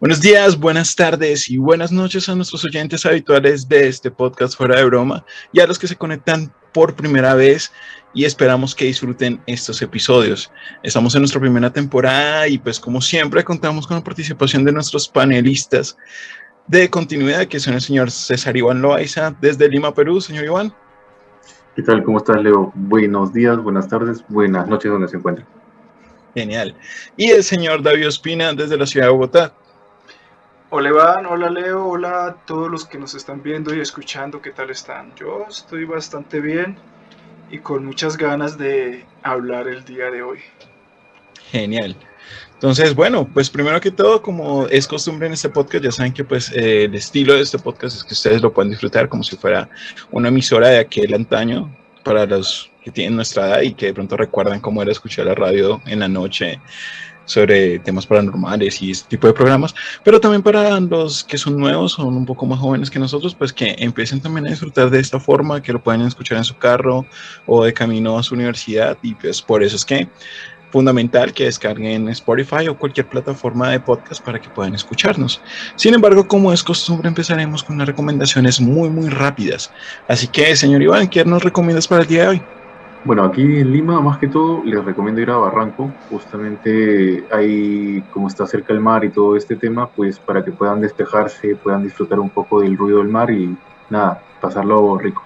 Buenos días, buenas tardes y buenas noches a nuestros oyentes habituales de este podcast Fuera de Broma y a los que se conectan por primera vez y esperamos que disfruten estos episodios. Estamos en nuestra primera temporada y pues como siempre contamos con la participación de nuestros panelistas de continuidad que son el señor César Iván Loaiza desde Lima, Perú. Señor Iván. ¿Qué tal? ¿Cómo estás, Leo? Buenos días, buenas tardes, buenas noches donde se encuentra. Genial. Y el señor David Ospina desde la ciudad de Bogotá. Hola Iván, hola Leo, hola a todos los que nos están viendo y escuchando, ¿qué tal están? Yo estoy bastante bien y con muchas ganas de hablar el día de hoy. Genial. Entonces, bueno, pues primero que todo, como es costumbre en este podcast, ya saben que pues eh, el estilo de este podcast es que ustedes lo pueden disfrutar como si fuera una emisora de aquel antaño para los que tienen nuestra edad y que de pronto recuerdan cómo era escuchar la radio en la noche sobre temas paranormales y este tipo de programas, pero también para los que son nuevos, son un poco más jóvenes que nosotros, pues que empiecen también a disfrutar de esta forma, que lo pueden escuchar en su carro o de camino a su universidad y pues por eso es que fundamental que descarguen Spotify o cualquier plataforma de podcast para que puedan escucharnos. Sin embargo, como es costumbre, empezaremos con unas recomendaciones muy, muy rápidas. Así que, señor Iván, ¿qué nos recomiendas para el día de hoy? Bueno, aquí en Lima, más que todo, les recomiendo ir a Barranco. Justamente ahí, como está cerca el mar y todo este tema, pues para que puedan despejarse, puedan disfrutar un poco del ruido del mar y nada, pasarlo rico.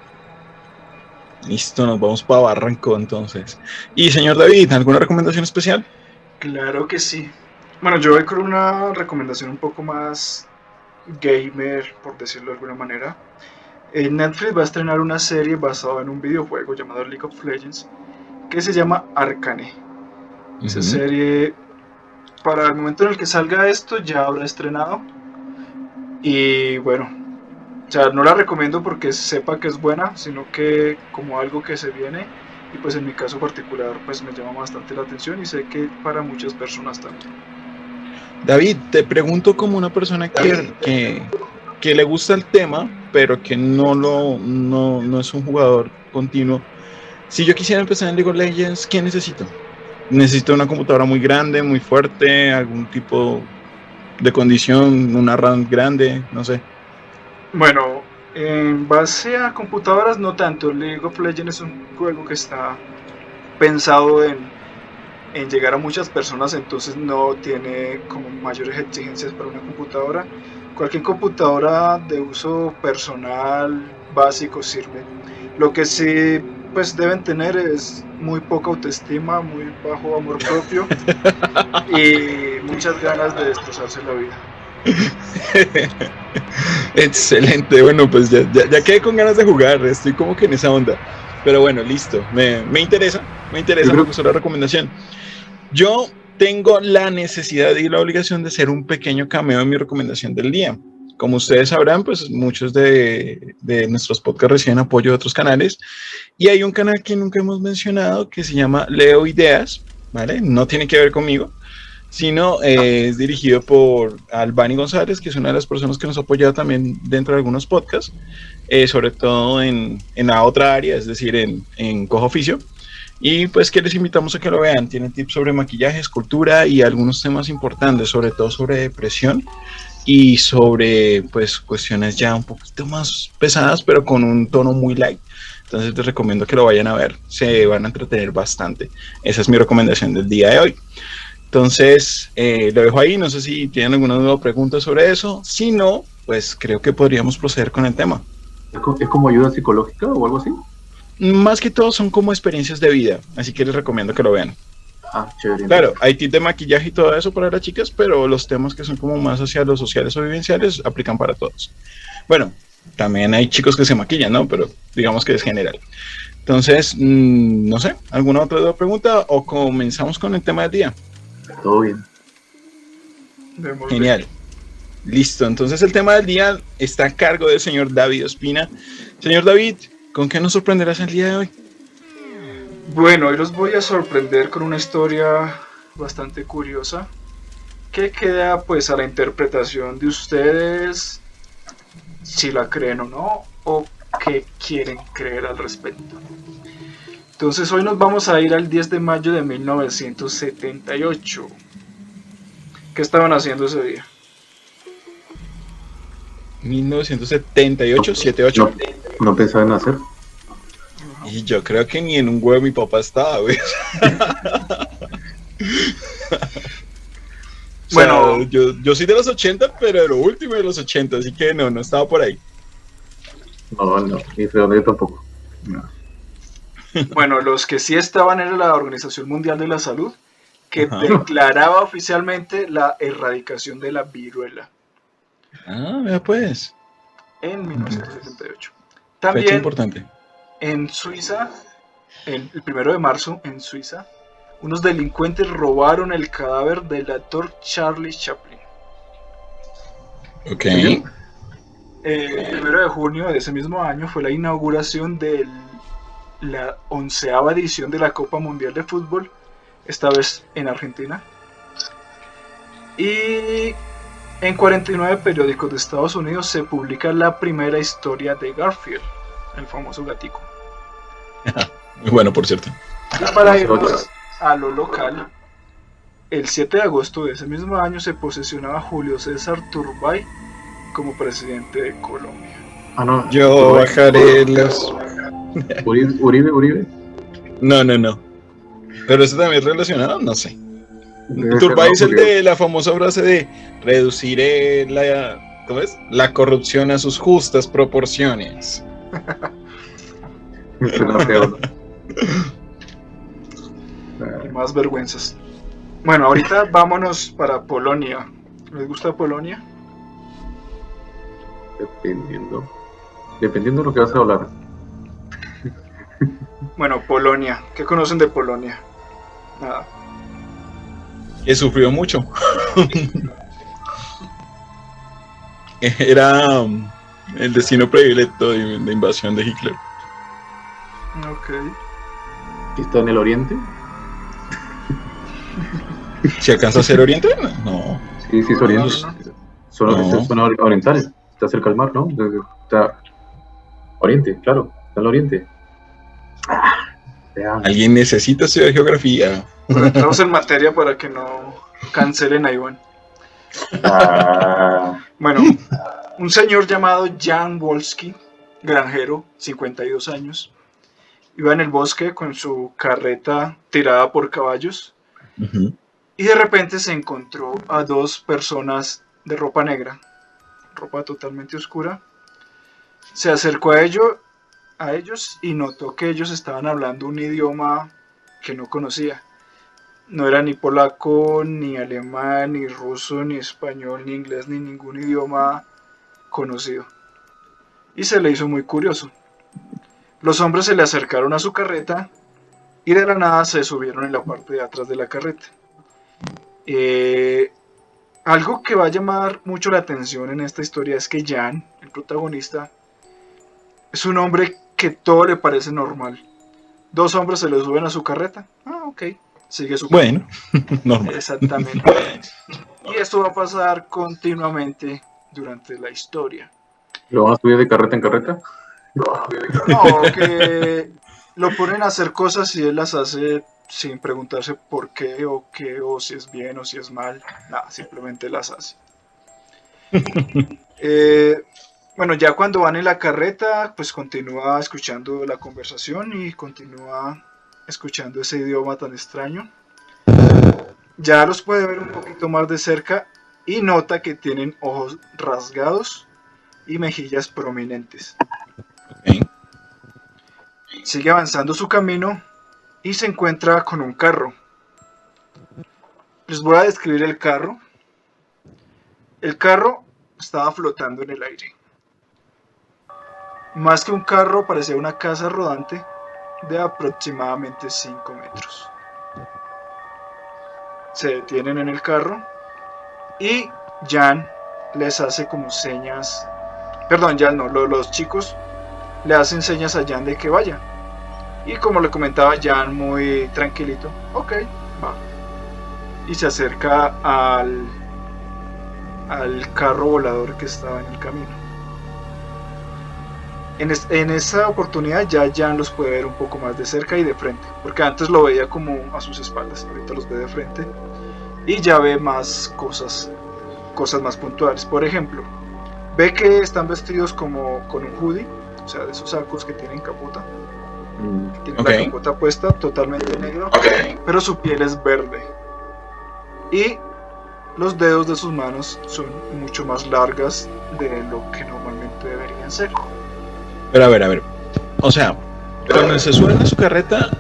Listo, nos vamos para Barranco entonces. Y señor David, ¿alguna recomendación especial? Claro que sí. Bueno, yo voy con una recomendación un poco más gamer, por decirlo de alguna manera. Netflix va a estrenar una serie basada en un videojuego llamado League of Legends que se llama Arcane. Esa serie, para el momento en el que salga esto, ya habrá estrenado. Y bueno, o sea, no la recomiendo porque sepa que es buena, sino que como algo que se viene. Y pues en mi caso particular, pues me llama bastante la atención y sé que para muchas personas también. David, te pregunto como una persona que, que, que le gusta el tema, pero que no, lo, no, no es un jugador continuo. Si yo quisiera empezar en League of Legends, ¿qué necesito? Necesito una computadora muy grande, muy fuerte, algún tipo de condición, una RAM grande, no sé. Bueno, en base a computadoras no tanto. League of Legends es un juego que está pensado en, en llegar a muchas personas, entonces no tiene como mayores exigencias para una computadora cualquier computadora de uso personal básico sirve. Lo que sí pues deben tener es muy poca autoestima, muy bajo amor propio y muchas ganas de destrozarse la vida. Excelente, bueno pues ya, ya, quedé con ganas de jugar, estoy como que en esa onda. Pero bueno, listo, me, me interesa, me interesa, me gustó la recomendación. Yo tengo la necesidad y la obligación de hacer un pequeño cameo en mi recomendación del día. Como ustedes sabrán, pues muchos de, de, nuestros podcasts reciben apoyo de otros canales y hay un canal que nunca hemos mencionado que se llama Leo Ideas, ¿vale? No tiene que ver conmigo, sino eh, es dirigido por Albani González, que es una de las personas que nos ha apoyado también dentro de algunos podcasts, eh, sobre todo en, en, la otra área, es decir, en, en Cojo Oficio. Y pues que les invitamos a que lo vean. Tiene tips sobre maquillaje, escultura y algunos temas importantes, sobre todo sobre depresión y sobre pues cuestiones ya un poquito más pesadas, pero con un tono muy light. Entonces les recomiendo que lo vayan a ver. Se van a entretener bastante. Esa es mi recomendación del día de hoy. Entonces, eh, lo dejo ahí. No sé si tienen alguna nueva pregunta sobre eso. Si no, pues creo que podríamos proceder con el tema. ¿Es como ayuda psicológica o algo así? Más que todo son como experiencias de vida, así que les recomiendo que lo vean. Ah, chévere. Claro, hay tips de maquillaje y todo eso para las chicas, pero los temas que son como más hacia los sociales o vivenciales aplican para todos. Bueno, también hay chicos que se maquillan, ¿no? Pero digamos que es general. Entonces, mm, no sé, ¿alguna otra pregunta o comenzamos con el tema del día? Todo bien. Genial. Listo, entonces el tema del día está a cargo del señor David Ospina. Señor David, ¿Con qué nos sorprenderás el día de hoy? Bueno, hoy los voy a sorprender con una historia bastante curiosa que queda pues a la interpretación de ustedes si la creen o no o qué quieren creer al respecto. Entonces hoy nos vamos a ir al 10 de mayo de 1978. ¿Qué estaban haciendo ese día? 1978, 78. No, no pensaba en hacer. Y yo creo que ni en un huevo mi papá estaba, güey. bueno, yo, yo soy de los 80, pero de lo último de los 80, así que no, no estaba por ahí. No, no, ni yo tampoco. Bueno, los que sí estaban era la Organización Mundial de la Salud, que declaraba oficialmente la erradicación de la viruela. Ah, vea pues. En 1978. También importante. en Suiza, el, primero de marzo, en Suiza, unos delincuentes robaron el cadáver del actor Charlie Chaplin. Ok. el primero de junio de ese mismo año fue la inauguración de la onceava edición de la Copa Mundial de Fútbol, esta vez en Argentina. Y en 49 periódicos de Estados Unidos se publica la primera historia de Garfield, el famoso gatico. Muy bueno, por cierto. Y para irnos a lo local, el 7 de agosto de ese mismo año se posesionaba Julio César Turbay como presidente de Colombia. Ah, no. Yo bajaré los. Uribe, Uribe, No, no, no. Pero eso también es relacionado, no sé. Turbay es el de la famosa frase de reduciré la, ¿cómo es? la corrupción a sus justas proporciones. Más vergüenzas. Bueno, ahorita vámonos para Polonia. ¿Les gusta Polonia? Dependiendo. Dependiendo de lo que vas a hablar. Bueno, Polonia. ¿Qué conocen de Polonia? Nada. Que sufrió mucho. Era um, el destino predilecto de, invasión de Hitler. Ok. ¿Está en el oriente? ¿Si alcanza a ser oriente? No. Sí, sí, es oriente. Son, orientales. Está cerca del mar, ¿no? Está oriente, claro. Está en el oriente. Alguien necesita estudiar geografía. Estamos en materia para que no cancelen a Iván. Ah. Bueno, un señor llamado Jan Wolski, granjero, 52 años, iba en el bosque con su carreta tirada por caballos y de repente se encontró a dos personas de ropa negra, ropa totalmente oscura. Se acercó a ellos a ellos y notó que ellos estaban hablando un idioma que no conocía. No era ni polaco, ni alemán, ni ruso, ni español, ni inglés, ni ningún idioma conocido. Y se le hizo muy curioso. Los hombres se le acercaron a su carreta y de la nada se subieron en la parte de atrás de la carreta. Eh, algo que va a llamar mucho la atención en esta historia es que Jan, el protagonista, es un hombre que todo le parece normal. Dos hombres se le suben a su carreta. Ah, ok. Sigue su Bueno, normal. Exactamente. Y esto va a pasar continuamente durante la historia. ¿Lo van a subir de carreta en carreta? No, que lo ponen a hacer cosas y él las hace sin preguntarse por qué o qué o si es bien o si es mal. Nada, simplemente las hace. eh, bueno, ya cuando van en la carreta, pues continúa escuchando la conversación y continúa escuchando ese idioma tan extraño. Ya los puede ver un poquito más de cerca y nota que tienen ojos rasgados y mejillas prominentes. Sigue avanzando su camino y se encuentra con un carro. Les voy a describir el carro. El carro estaba flotando en el aire. Más que un carro, parecía una casa rodante de aproximadamente 5 metros. Se detienen en el carro y Jan les hace como señas. Perdón, Jan no, los, chicos le hacen señas a Jan de que vaya. Y como le comentaba Jan muy tranquilito, ok, va. Y se acerca al, al carro volador que estaba en el camino. En, esa oportunidad ya Jan los puede ver un poco más de cerca y de frente, porque antes lo veía como a sus espaldas, ahorita los ve de frente y ya ve más cosas, cosas más puntuales. Por ejemplo, Ve que están vestidos como con un hoodie, o sea, de esos sacos que tienen capota. Mm. Tiene la capota puesta, totalmente negro, pero su piel es verde. Y los dedos de sus manos son mucho más largas de lo que normalmente deberían ser. Pero a ver, a ver. O sea, cuando se suben a su carreta,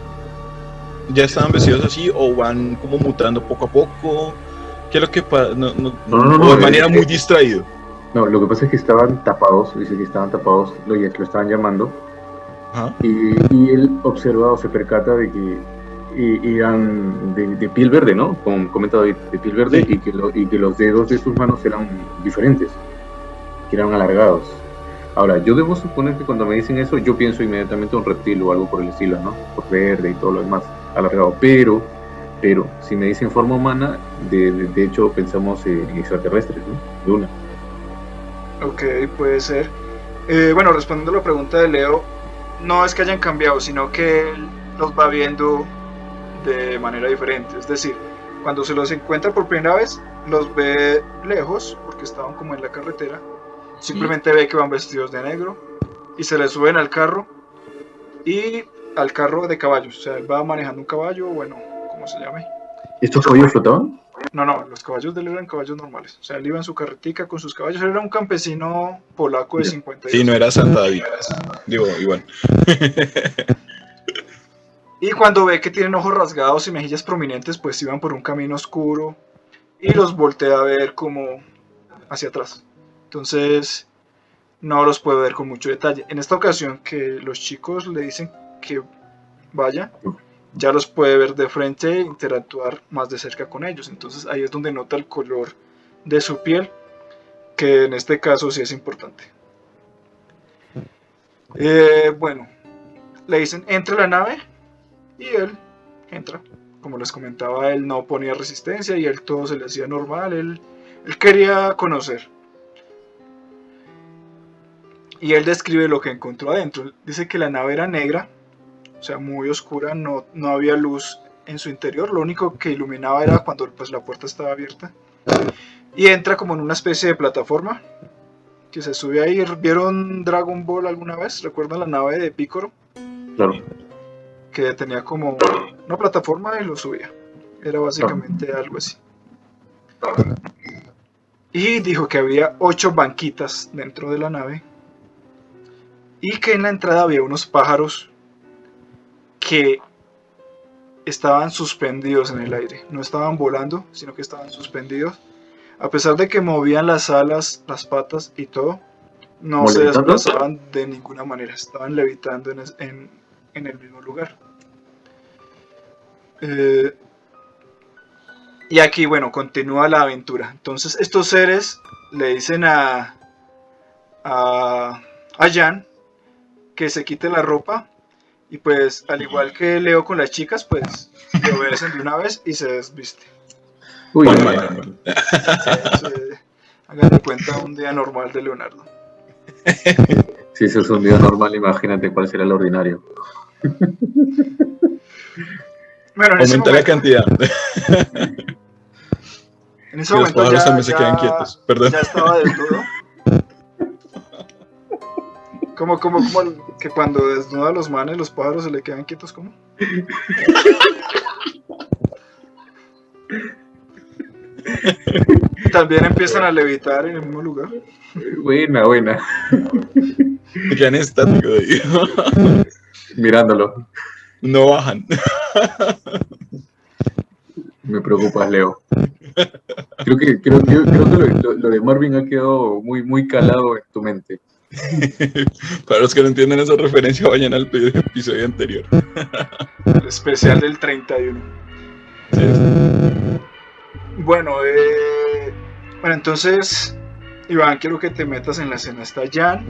¿ya estaban vestidos así o van como mutando poco a poco? ¿Qué es lo que pasa? No, no, no, de manera muy distraído. No, lo que pasa es que estaban tapados, dice que estaban tapados, lo, lo estaban llamando. Y, y, él observa o se percata de que eran de, piel verde, ¿no? Como comenta David, de piel verde y, que y que los dedos de sus manos eran diferentes, que eran alargados. Ahora, yo debo suponer que cuando me dicen eso, yo pienso inmediatamente un reptil o algo por el estilo, ¿no? Por verde y todo lo demás, alargado. Pero, pero, si me dicen forma humana, de, hecho pensamos en extraterrestres, ¿no? De una. Ok, puede ser. Eh, bueno, respondiendo a la pregunta de Leo, no es que hayan cambiado, sino que él los va viendo de manera diferente. Es decir, cuando se los encuentra por primera vez, los ve lejos, porque estaban como en la carretera. Simplemente ve que van vestidos de negro y se les suben al carro y al carro de caballos. O sea, él va manejando un caballo, bueno, como se llame. ¿Estos caballos flotaban? No, no, los caballos de él eran caballos normales. O sea, él iba en su carretica con sus caballos. Él era un campesino polaco de 50 años. Sí, no era Santa David. Digo, igual. y cuando ve que tienen ojos rasgados y mejillas prominentes, pues iban por un camino oscuro y los voltea a ver como hacia atrás. Entonces, no los puede ver con mucho detalle. En esta ocasión que los chicos le dicen que vaya, ya los puede ver de frente e interactuar más de cerca con ellos. Entonces ahí es donde nota el color de su piel, que en este caso sí es importante. Eh, bueno, le dicen entra a la nave y él entra. Como les comentaba, él no ponía resistencia y él todo se le hacía normal. Él quería conocer. Y él describe lo que encontró adentro. Dice que la nave era negra o sea, muy oscura, no, no había luz en su interior, lo único que iluminaba era cuando pues, la puerta estaba abierta. Y entra como en una especie de plataforma que se sube ahí. ¿Vieron Dragon Ball alguna vez? ¿Recuerdan la nave de Piccolo? Claro. Que tenía como una plataforma y lo subía. Era básicamente algo así. Y dijo que había ocho banquitas dentro de la nave. Y que en la entrada había unos pájaros que estaban suspendidos en el aire. No estaban volando, sino que estaban suspendidos. A pesar de que movían las alas, las patas y todo, no se desplazaban de ninguna manera. Estaban levitando en, el mismo lugar. Eh, y aquí, bueno, continúa la aventura. Entonces, estos seres le dicen a, a, a Jan que se quite la ropa y pues, al igual que Leo con las chicas, pues lo obedecen de una vez y se desviste. Uy, Hagan de cuenta un día normal de Leonardo. Si eso es un día normal, imagínate cuál será el ordinario. Bueno, Aumenta la cantidad. En ese momento ya, ya, se quedan quietos. Perdón. ya estaba del todo. Como, como, como que cuando desnuda a los manes, los pájaros se le quedan quietos, ¿cómo? También empiezan a levitar en el mismo lugar. Buena, buena. quedan estáticos ahí. Mirándolo. No bajan. Me preocupas, Leo. Creo que, creo, creo, que lo, lo, de Marvin ha quedado muy, muy calado en tu mente. Para los que no entienden esa referencia, vayan al episodio anterior. El especial del 31. Bueno, eh, bueno, entonces, Iván, quiero que te metas en la escena. Está Jan,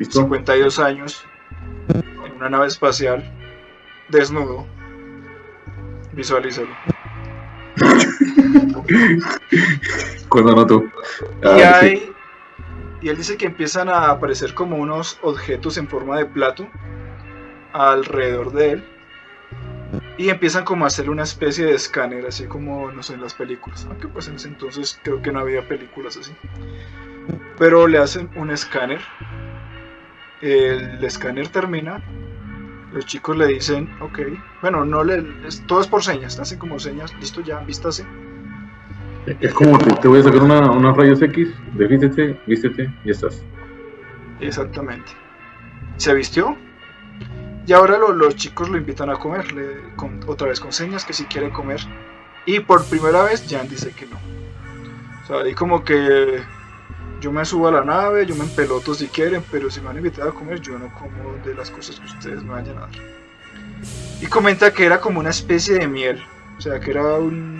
52 años, en una nave espacial, desnudo. Visualízalo. Cuando no tú. y ah, hay y él dice que empiezan a aparecer como unos objetos en forma de plato alrededor de él. Y empiezan como a hacer una especie de escáner, así como, no sé, en las películas. Aunque pues en ese entonces creo que no había películas así. Pero le hacen un escáner. El escáner termina. Los chicos le dicen, ok. Bueno, no le. todo es por señas. Hacen como señas. Listo, ya, vístase. Es como te, te voy a sacar una, rayos X. De vístete, y estás. Exactamente. Se vistió. Y ahora los chicos lo invitan a comer. otra vez con señas que si quiere comer. Y por primera vez Jan dice que no. O sea, ahí como que yo me subo a la nave, yo me empeloto si quieren, pero si me han invitado a comer, yo no como de las cosas que ustedes me vayan a dar. Y comenta que era como una especie de miel, o sea, que era un...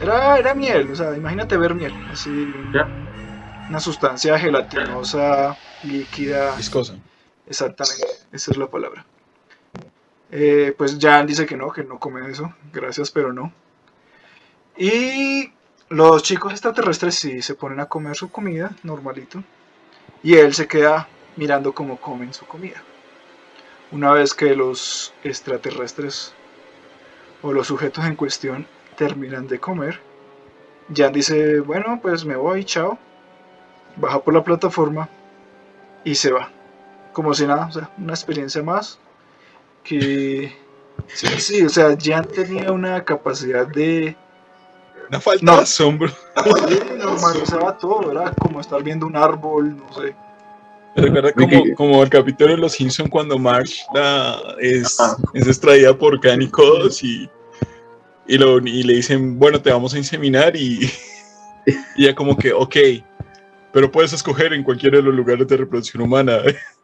Era, era miel, o sea, imagínate ver miel, así... Una sustancia gelatinosa, líquida. Viscosa. Exactamente, esa es la palabra. Eh, pues Jan dice que no, que no come eso, gracias, pero no. Y los chicos extraterrestres sí se ponen a comer su comida, normalito. Y él se queda mirando cómo comen su comida. Una vez que los extraterrestres o los sujetos en cuestión terminan de comer, Jan dice, bueno, pues me voy, chao. Baja por la plataforma y se va. Como si nada, o sea, una experiencia más que... Sí, sí, o sea, Jan tenía una capacidad de una falta de asombro. Normalizaba todo, era como estar viendo un árbol, no sé. Recuerda como, como, el capítulo de Los Simpsons cuando Marsh es, es, extraída por Canicos y, y, lo, y le dicen, bueno, te vamos a inseminar y, y ya como que, ok, pero puedes escoger en cualquiera de los lugares de reproducción humana.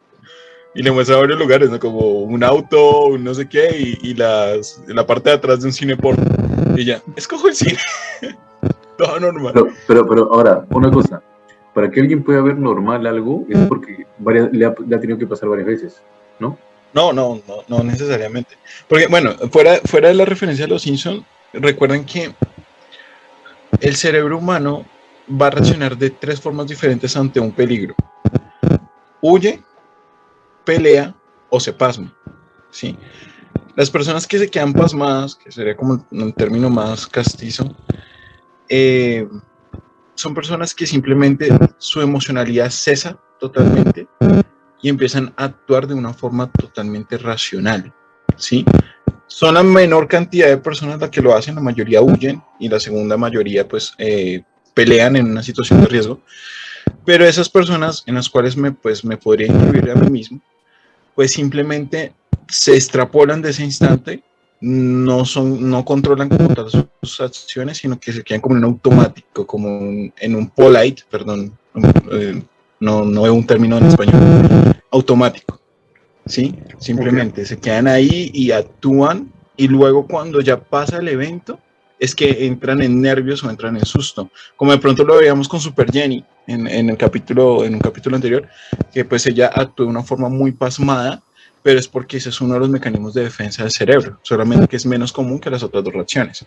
y le muestra varios lugares, ¿no? Como un auto, un no sé qué, y, y las, la parte de atrás de un cine porno. Y ya, escojo el cine. Todo normal. Pero, pero, ahora, una cosa. Para que alguien pueda ver normal algo, es porque le, ha, tenido que pasar varias veces, ¿no? No, no, no, no necesariamente. Porque, bueno, fuera, fuera de la referencia a los Simpsons, recuerden que el cerebro humano va a reaccionar de tres formas diferentes ante un peligro. Huye, pelea o se pasma. ¿sí? Las personas que se quedan pasmadas, que sería como un término más castizo, eh, son personas que simplemente su emocionalidad cesa totalmente y empiezan a actuar de una forma totalmente racional, ¿sí? Son la menor cantidad de personas las que lo hacen, la mayoría huyen y la segunda mayoría pues eh, pelean en una situación de riesgo, pero esas personas en las cuales me, pues, me podría incluir a mí mismo, pues simplemente se extrapolan de ese instante, no, son, no controlan como tal sus acciones, sino que se quedan como en un automático, como en un polite, perdón, eh, no, no veo un término en español, automático. ¿Sí? Simplemente se quedan ahí y actúan y luego cuando ya pasa el evento es que entran en nervios o entran en susto. Como de pronto lo veíamos con Super Jenny en, en, el capítulo, en un capítulo anterior, que pues ella actuó de una forma muy pasmada pero es porque ese es uno de los mecanismos de defensa del cerebro, solamente que es menos común que las otras dos reacciones.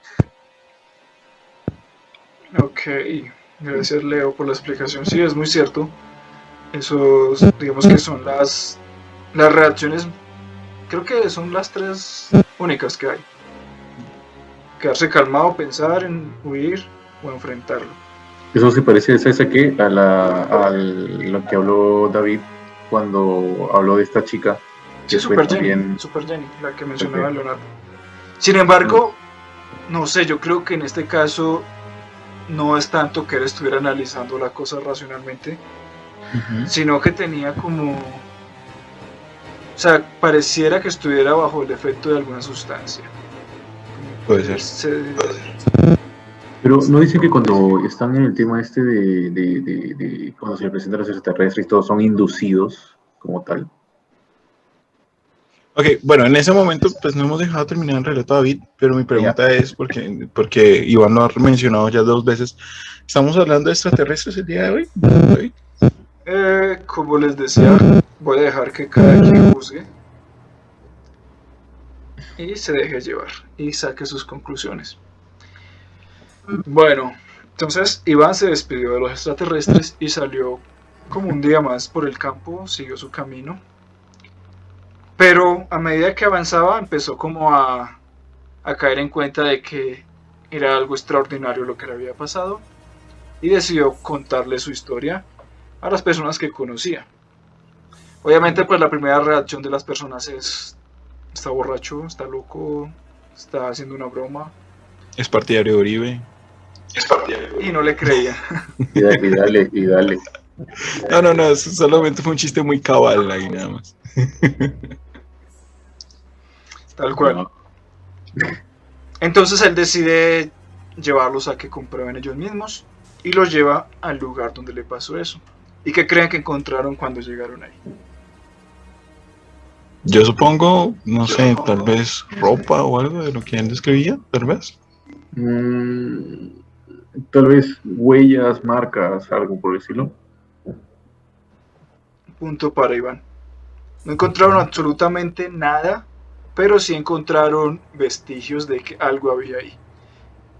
Ok, gracias Leo por la explicación. Sí, es muy cierto. Esos, digamos que son las, las reacciones, creo que son las tres únicas que hay. Quedarse calmado, pensar en huir o enfrentarlo. Eso se parece, ¿sabes a qué? A, la, a lo que habló David cuando habló de esta chica Sí, Super Jenny, Super Jenny, la que mencionaba Leonardo. Sin embargo, no sé, yo creo que en este caso no es tanto que él estuviera analizando la cosa racionalmente, sino que tenía como... O sea, pareciera que estuviera bajo el efecto de alguna sustancia. Puede ser. Pero no dice que cuando están en el tema este de, de, de cuando se le presentan los extraterrestres y todos son inducidos como tal. Ok, bueno, en ese momento pues no hemos dejado terminar el relato David, pero mi pregunta es, porque, porque Iván lo ha mencionado ya dos veces, ¿estamos hablando de extraterrestres el día de hoy? Eh, como les decía, voy a dejar que cada quien juzgue y se deje llevar y saque sus conclusiones. Bueno, entonces Iván se despidió de los extraterrestres y salió como un día más por el campo, siguió su camino pero a medida que avanzaba empezó como a, caer en cuenta de que era algo extraordinario lo que le había pasado. y decidió contarle su historia a las personas que conocía. Obviamente, pues la primera reacción de las personas es, está borracho, está loco, está haciendo una broma. Es partidario de Uribe. Es partidario. Y no le creía. Y dale, y dale. No, no, no, solamente fue un chiste muy cabal ahí nada más. Tal cual. Entonces él decide llevarlos a que comprueben ellos mismos y los lleva al lugar donde le pasó eso. ¿Y qué creen que encontraron cuando llegaron ahí? Yo supongo, no sé, tal vez ropa o algo de lo que él describía, tal vez. Mm, tal vez huellas, marcas, algo por decirlo. Punto para Iván. No encontraron absolutamente nada, pero sí encontraron vestigios de que algo había ahí.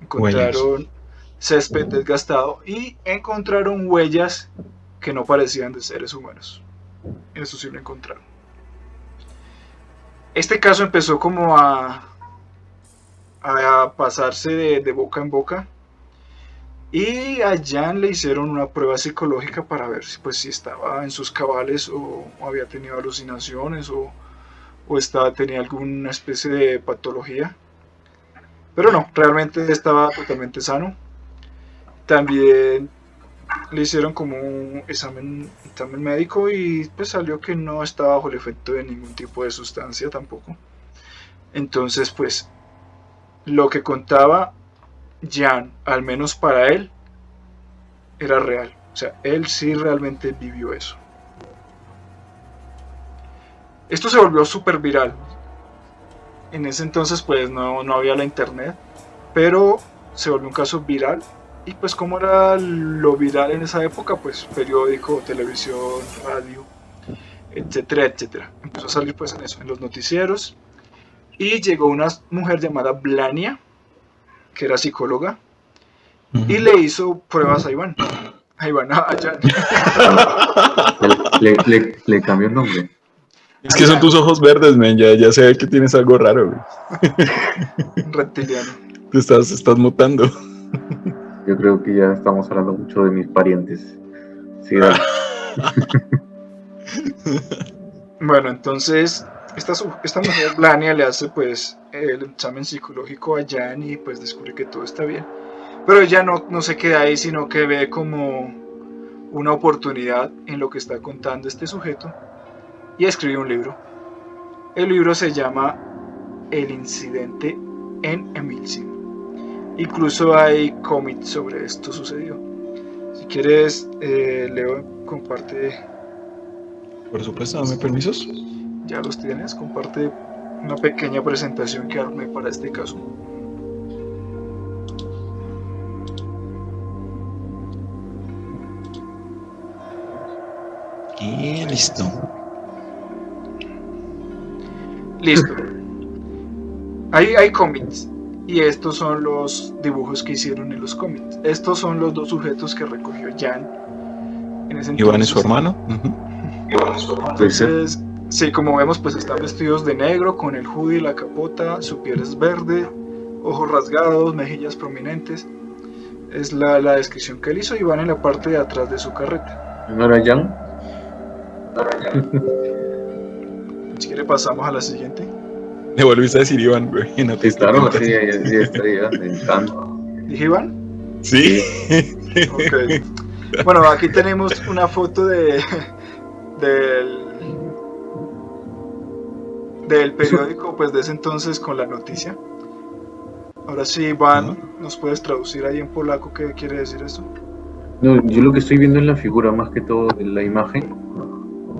Encontraron césped desgastado y encontraron huellas que no parecían de seres humanos. Eso sí lo encontraron. Este caso empezó como a, a pasarse de, boca en boca y a Jan le hicieron una prueba psicológica para ver si, pues, si estaba en sus cabales o, había tenido alucinaciones o, o estaba, tenía alguna especie de patología. Pero no, realmente estaba totalmente sano. También le hicieron como un examen, examen médico y pues salió que no estaba bajo el efecto de ningún tipo de sustancia tampoco. Entonces pues lo que contaba Jan, al menos para él, era real. O sea, él sí realmente vivió eso. Esto se volvió súper viral. En ese entonces pues no, no había la internet, pero se volvió un caso viral y pues como era lo viral en esa época, pues periódico, televisión, radio, etcétera, etcétera. Empezó a salir pues en eso, en los noticieros. Y llegó una mujer llamada Blania, que era psicóloga, y le hizo pruebas a Iván. A Iván, a le, le, le, cambió el nombre. Es que son tus ojos verdes, men. Ya, ya sé que tienes algo raro, Reptiliano. Te estás, estás mutando. Yo creo que ya estamos hablando mucho de mis parientes. Sí, bueno, entonces esta, esta mujer Blania le hace pues el examen psicológico a Jan y pues descubre que todo está bien. Pero ella no, no se queda ahí, sino que ve como una oportunidad en lo que está contando este sujeto y escribe un libro. El libro se llama El incidente en Emilsim. Incluso hay cómics sobre esto sucedió. Si quieres, eh, Leo, comparte. Por supuesto, dame permisos. Ya los tienes, comparte una pequeña presentación que armé para este caso. Y listo. Listo. Hay, hay cómics y estos son los dibujos que hicieron en los cómics. Estos son los dos sujetos que recogió Jan. En ese Iván es su hermano. Iván es su hermano. Entonces, sí, como vemos, pues están vestidos de negro con el hoodie y la capota, su piel es verde, ojos rasgados, mejillas prominentes. Es la, la descripción que él hizo y van en la parte de atrás de su carreta. ¿No era Jan? No era Jan. si quiere pasamos a la siguiente. Le volviste a decir Iván, güey. No te sí, claro, sí, sí, está ya, me ¿Dije Iván? Sí. Bueno, aquí tenemos una foto de del del periódico, pues de ese entonces con la noticia. Ahora sí, Iván, ¿nos puedes traducir ahí en polaco qué quiere decir eso? No, yo lo que estoy viendo en la figura, más que todo en la imagen,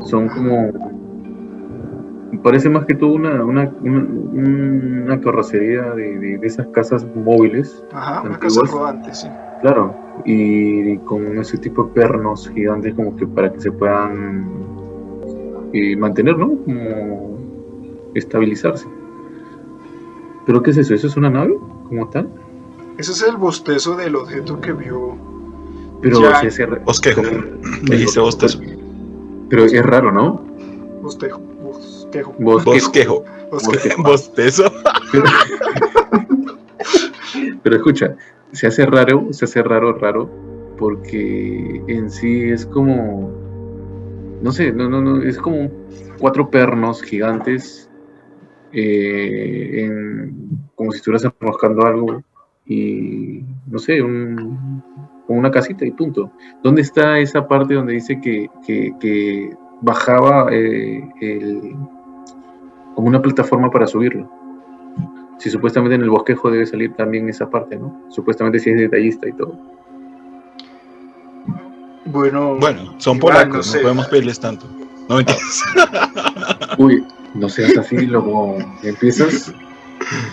son como parece más que todo una, una, una, carrocería de, de, esas casas móviles. Ajá, una casa rodante, sí. Claro, y, con ese tipo de pernos gigantes como que para que se puedan eh, mantener, ¿no? Como estabilizarse. ¿Pero qué es eso? ¿Eso es una nave como tal? Ese es el bostezo del objeto que vio. Pero Bosquejo. Dijiste bostezo. Pero es raro, ¿no? Bostejo. Bosquejo. Bosquejo. Bostezo. Pero escucha, se hace raro, se hace raro, raro, porque en sí es como, no sé, no, no, no, es como cuatro pernos gigantes, eh, como si estuvieras enroscando algo y, no sé, un, una casita y punto. ¿Dónde está esa parte donde dice que, bajaba eh, como una plataforma para subirlo? Si supuestamente en el bosquejo debe salir también esa parte, ¿no? Supuestamente si es detallista y todo. Bueno, bueno son polacos, no, podemos pedirles tanto. No me Uy, no seas así, luego empiezas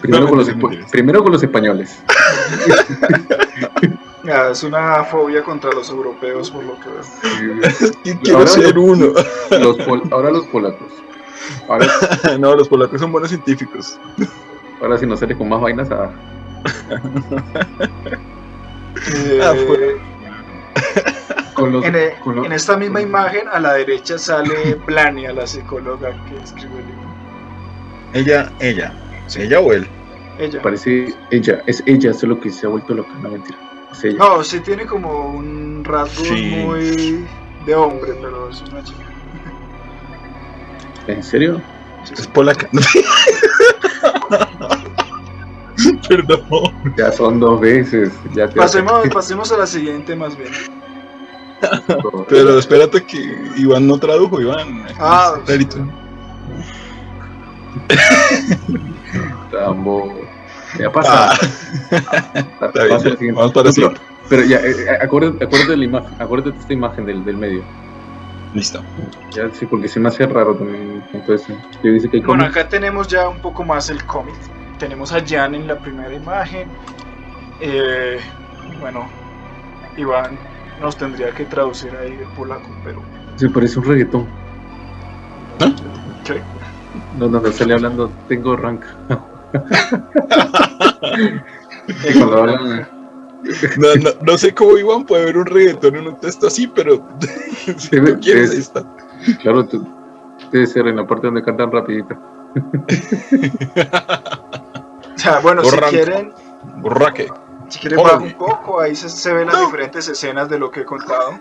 primero, con, los, primero con los españoles. es una fobia contra los europeos, por lo que veo. Quiero ser uno. ahora los polacos. no, los polacos son buenos científicos. Ahora si no sale con más vainas a... Eh, ah, en, esta misma imagen a la derecha sale Blania, la psicóloga que escribió el libro. Ella, ella. ¿Ella o él? Ella. Parece ella, es ella, solo que se ha vuelto loca, no mentira. No, sí tiene como un rasgo muy de hombre, pero es una chica. ¿En serio? Es polaca. Perdón. Ya son dos veces. Ya pasemos, pasemos a la siguiente más bien. Pero espérate que Iván no tradujo, Iván. Ah, Tambo. Ya pasa. Ah. Vamos para. Pero ya, eh, eh, acuérdate, acuérdate, de la imagen, acuérdate de esta imagen del, del medio. Listo. Ya, sí, porque se me hace raro también. Entonces, dice que bueno, acá tenemos ya un poco más el cómic. Tenemos a Jan en la primera imagen. Eh, bueno, Iván nos tendría que traducir ahí el polaco, pero. Se parece un reggaetón. ¿Ah? ¿Qué? No, no, no, sale hablando, tengo rank. no, no, no, sé cómo Iván puede ver un reggaetón en un texto así, pero si no quieres, está. Claro, tú, debe ser en la parte donde cantan rapidito. o sea, bueno, si quieren... Borraque. Si quieren bajar un poco, ahí se, ven las diferentes escenas de lo que he contado.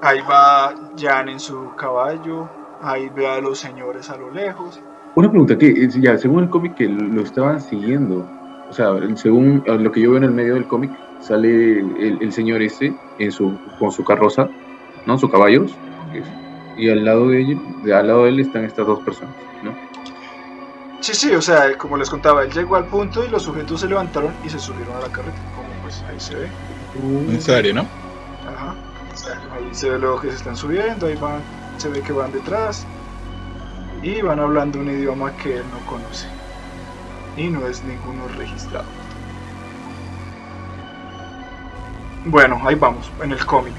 ahí va Jan en su caballo, ahí ve a los señores a lo lejos. Una pregunta, que ya, según el cómic que lo estaban siguiendo, o sea, según lo que yo veo en el medio del cómic, sale el, señor este en su, con su carroza, ¿no? Sus caballos, y al lado de él, al lado de él están estas dos personas, ¿no? Sí, sí, o sea, como les contaba, él llegó al punto y los sujetos se levantaron y se subieron a la carreta, como pues ahí se ve. En serio, ¿no? Ajá. Ahí se ve luego que se están subiendo, ahí van, se ve que van detrás y van hablando un idioma que él no conoce y no es ninguno registrado. Bueno, ahí vamos, en el cómic.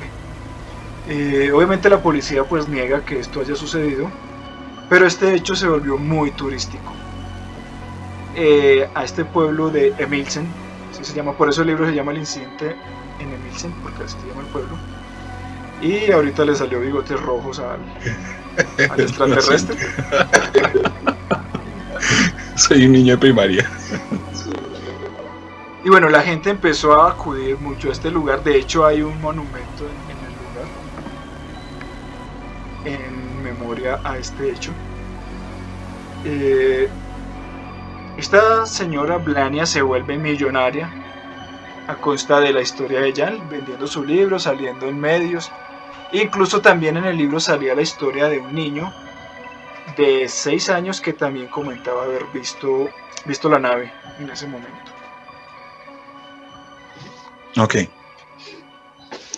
Eh, obviamente la policía pues niega que esto haya sucedido, pero este hecho se volvió muy turístico. Eh, a este pueblo de Emilsen, así se llama, por eso el libro se llama El incidente en Emilsen, porque así se llama el pueblo. Y ahorita le salió bigotes rojos al, al extraterrestre. Soy un niño de primaria. Y bueno, la gente empezó a acudir mucho a este lugar. De hecho, hay un monumento en, el lugar en memoria a este hecho. Eh, esta señora Blania se vuelve millonaria a costa de la historia de Jan, vendiendo su libro, saliendo en medios. Incluso también en el libro salía la historia de un niño de 6 años que también comentaba haber visto, visto la nave en ese momento. Ok.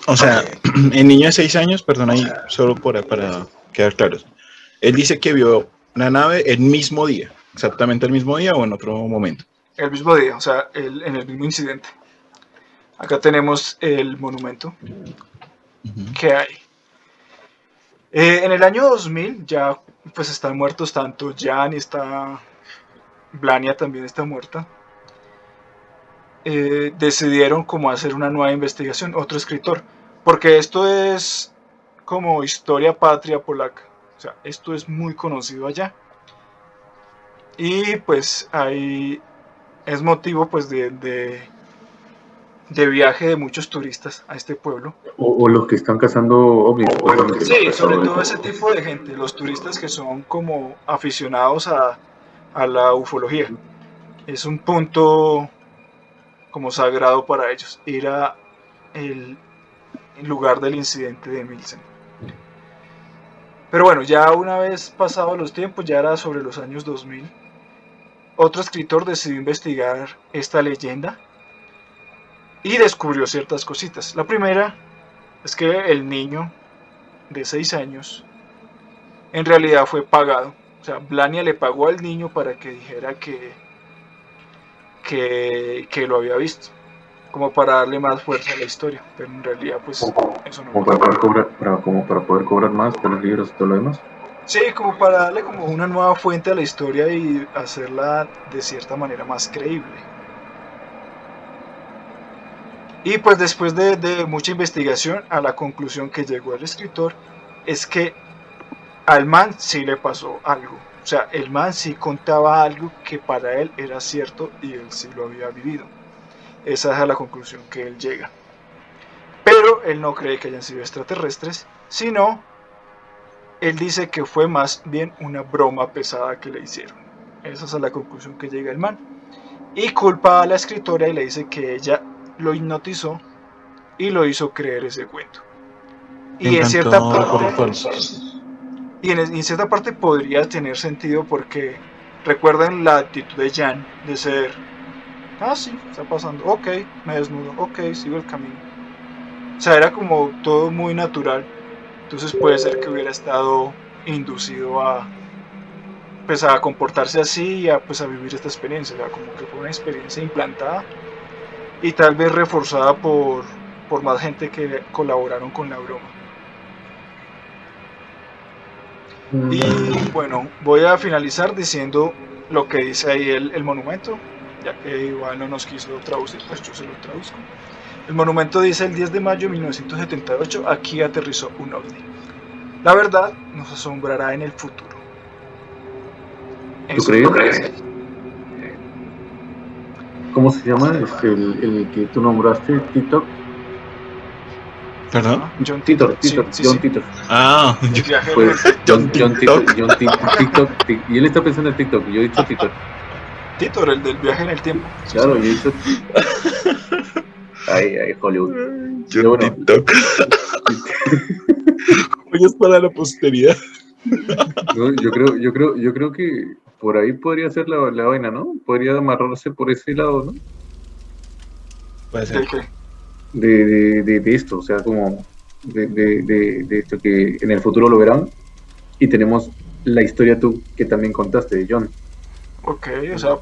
O sea, el niño de 6 años, perdón ahí, solo para, para quedar claros. Él dice que vio la nave el mismo día, exactamente el mismo día o en otro momento. El mismo día, o sea, en el mismo incidente. Acá tenemos el monumento que hay. Eh, en el año 2000 ya pues están muertos tanto Jan y está Blania también está muerta. Eh, decidieron como hacer una nueva investigación, otro escritor, porque esto es como historia patria polaca, o sea, esto es muy conocido allá. Y pues ahí es motivo pues de, de viaje de muchos turistas a este pueblo. O, los que están cazando ovnis. Sí, sobre todo ese tipo de gente, los turistas que son como aficionados a, a la ufología. Es un punto como sagrado para ellos, ir a el lugar del incidente de Milsen. Pero bueno, ya una vez pasados los tiempos, ya era sobre los años 2000, otro escritor decidió investigar esta leyenda y descubrió ciertas cositas. La primera es que el niño de 6 años en realidad fue pagado. O sea, Blania le pagó al niño para que dijera que, que, lo había visto. Como para darle más fuerza a la historia. Pero en realidad, pues, eso no como para, poder cobrar, para, como para poder cobrar más por los libros y todo lo demás. Sí, como para darle como una nueva fuente a la historia y hacerla de cierta manera más creíble. Y pues después de, mucha investigación, a la conclusión que llegó el escritor es que al man sí le pasó algo. O sea, el man sí contaba algo que para él era cierto y él sí lo había vivido. Esa es la conclusión que él llega. Pero él no cree que hayan sido extraterrestres, sino él dice que fue más bien una broma pesada que le hicieron. Esa es la conclusión que llega el man. Y culpa a la escritora y le dice que ella lo hipnotizó y lo hizo creer ese cuento. Y en, cierta parte, y en, cierta parte podría tener sentido porque recuerden la actitud de Jan de ser, ah sí, está pasando, ok, me desnudo, ok, sigo el camino. O sea, era como todo muy natural. Entonces puede ser que hubiera estado inducido a, pues, a comportarse así y a, pues, a vivir esta experiencia. O sea, como que fue una experiencia implantada y tal vez reforzada por, por más gente que colaboraron con la broma. Mm. Y bueno, voy a finalizar diciendo lo que dice ahí el, el, monumento, ya que igual no nos quiso traducir, pues yo se lo traduzco. El monumento dice el 10 de mayo de 1978, aquí aterrizó un ovni. La verdad nos asombrará en el futuro. ¿Tú crees? ¿Cómo se llama? Este, el, el que tú nombraste, TikTok. ¿Perdón? John Titor, Titor, John Titor. Ah, pues, John, John Titor. John TikTok, y él está pensando en TikTok, yo he dicho Titor. Titor, el del viaje en el tiempo. Claro, yo he dicho. Ay, ay, Hollywood. John bueno, TikTok. Hoy es para la posteridad. No, yo creo, yo creo, yo creo que por ahí podría ser la, la vaina, ¿no? Podría amarrarse por ese lado, ¿no? Puede ser. De, de, de, esto, o sea, como de, de, esto que en el futuro lo verán. Y tenemos la historia tú que también contaste de John. Ok, o sea.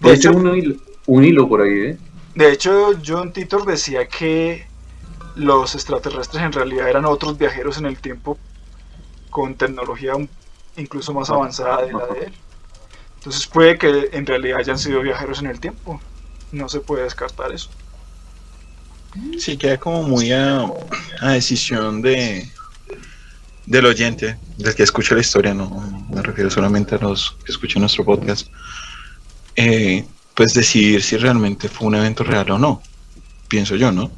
Puede ser un hilo, un hilo por ahí, ¿eh? De hecho, John Titor decía que los extraterrestres en realidad eran otros viajeros en el tiempo con tecnología incluso más avanzada de la de él. Entonces puede que en realidad hayan sido viajeros en el tiempo. No se puede descartar eso. Sí, queda como muy a, decisión de del oyente, del que escucha la historia, no me refiero solamente a los que escuchan nuestro podcast, eh, pues decidir si realmente fue un evento real o no, pienso yo, ¿no?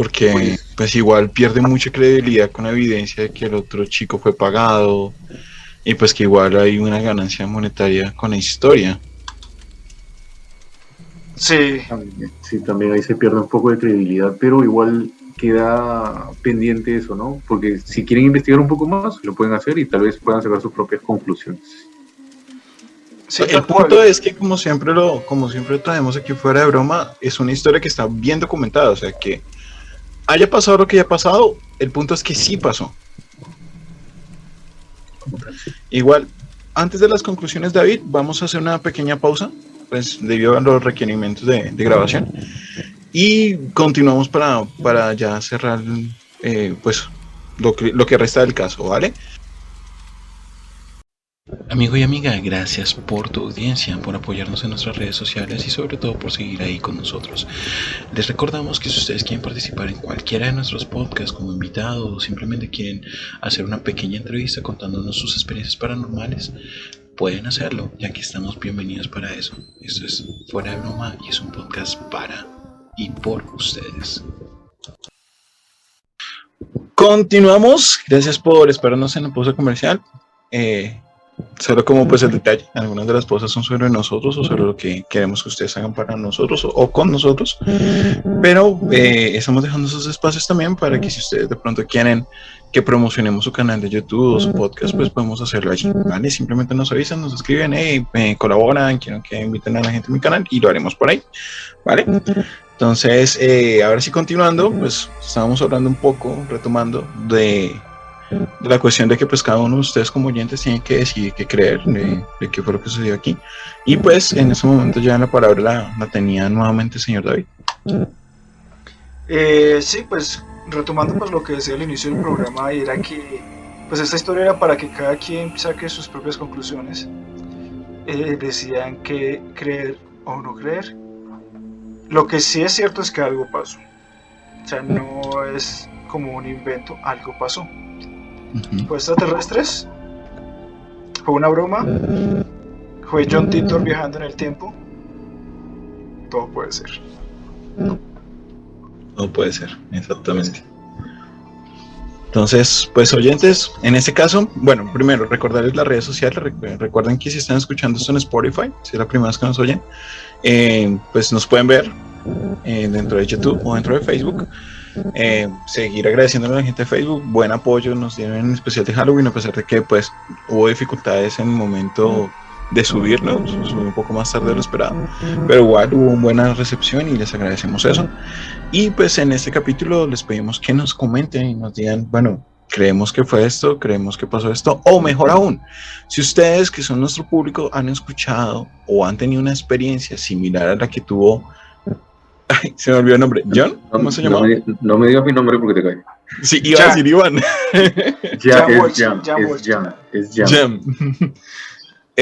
Porque pues, igual pierde mucha credibilidad con la evidencia de que el otro chico fue pagado, y pues que igual hay una ganancia monetaria con la historia. Sí. Sí, también ahí se pierde un poco de credibilidad, pero igual queda pendiente eso, ¿no? Porque si quieren investigar un poco más, lo pueden hacer y tal vez puedan sacar sus propias conclusiones. Sí, el punto es que como siempre lo, como siempre traemos aquí fuera de broma, es una historia que está bien documentada, o sea que haya pasado lo que haya pasado, el punto es que sí pasó. Igual, antes de las conclusiones, David, vamos a hacer una pequeña pausa, pues debido a los requerimientos de, grabación. Y continuamos para, para ya cerrar eh, pues lo que, lo que resta del caso, ¿vale? Amigo y amiga, gracias por tu audiencia, por apoyarnos en nuestras redes sociales y sobre todo por seguir ahí con nosotros. Les recordamos que si ustedes quieren participar en cualquiera de nuestros podcasts como invitados o simplemente quieren hacer una pequeña entrevista contándonos sus experiencias paranormales, pueden hacerlo, ya que estamos bienvenidos para eso. Esto es Fuera de Broma y es un podcast para y por ustedes. Continuamos. Gracias por esperarnos en la pausa comercial. Eh, solo como pues el detalle, algunas de las cosas son sobre nosotros o sobre lo que queremos que ustedes hagan para nosotros o, con nosotros, pero eh, estamos dejando esos espacios también para que si ustedes de pronto quieren que promocionemos su canal de YouTube o su podcast, pues podemos hacerlo allí, ¿vale? Simplemente nos avisan, nos escriben, hey, me colaboran, quiero que inviten a la gente a mi canal y lo haremos por ahí, ¿vale? Entonces, eh, ahora sí continuando, pues estábamos hablando un poco, retomando de, la cuestión de que pues cada uno de ustedes como oyentes tiene que decidir qué creer de, qué fue lo que sucedió aquí. Y pues en ese momento ya la palabra la, tenía nuevamente el señor David. Eh, sí, pues retomando pues lo que decía al inicio del programa, era que pues esta historia era para que cada quien saque sus propias conclusiones. Eh, decían que creer o no creer lo que sí es cierto es que algo pasó. O sea, no es como un invento, algo pasó. ¿Fue extraterrestres? ¿Fue una broma? ¿Fue John Titor viajando en el tiempo? Todo puede ser. Todo puede ser, exactamente. Entonces, pues oyentes, en este caso, bueno, primero recordarles las redes sociales, recuerden que si están escuchando esto en Spotify, si es la primera vez que nos oyen, eh, pues nos pueden ver eh, dentro de YouTube o dentro de Facebook. Eh, seguir agradeciendo a la gente de Facebook, buen apoyo nos dieron en especial de Halloween, a pesar de que pues hubo dificultades en el momento de subirlo, un poco más tarde de lo esperado, pero igual hubo una buena recepción y les agradecemos eso. Y pues en este capítulo les pedimos que nos comenten y nos digan, bueno, creemos que fue esto, creemos que pasó esto, o mejor aún, si ustedes que son nuestro público han escuchado o han tenido una experiencia similar a la que tuvo, ay, se me olvidó el nombre, John, ¿cómo se llamaba? No me, digas mi nombre porque te cae. Sí, iba a decir Iván. Ya, es Jam, es Jam, es Jam.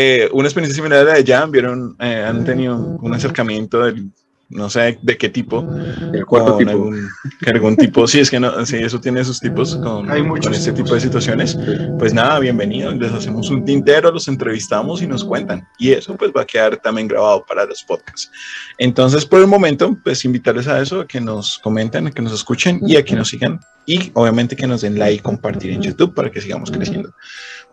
Eh, una experiencia similar a la de Jam, vieron, eh, han tenido un acercamiento del no sé de qué tipo. El cuarto tipo. Algún, tipo, sí, es que no, sí, eso tiene sus tipos con, Hay con este tipo de situaciones. Pues nada, bienvenidos, les hacemos un tintero, los entrevistamos y nos cuentan. Y eso pues va a quedar también grabado para los podcasts. Entonces, por el momento, pues invitarles a eso, a que nos comenten, a que nos escuchen y a que nos sigan. Y obviamente que nos den like y compartir en YouTube para que sigamos creciendo.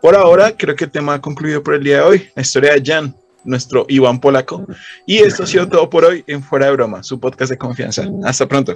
Por ahora, creo que el tema ha concluido por el día de hoy. La historia de Jan nuestro Iván Polaco. Y esto ha sido todo por hoy en Fuera de Broma, su podcast de confianza. Hasta pronto.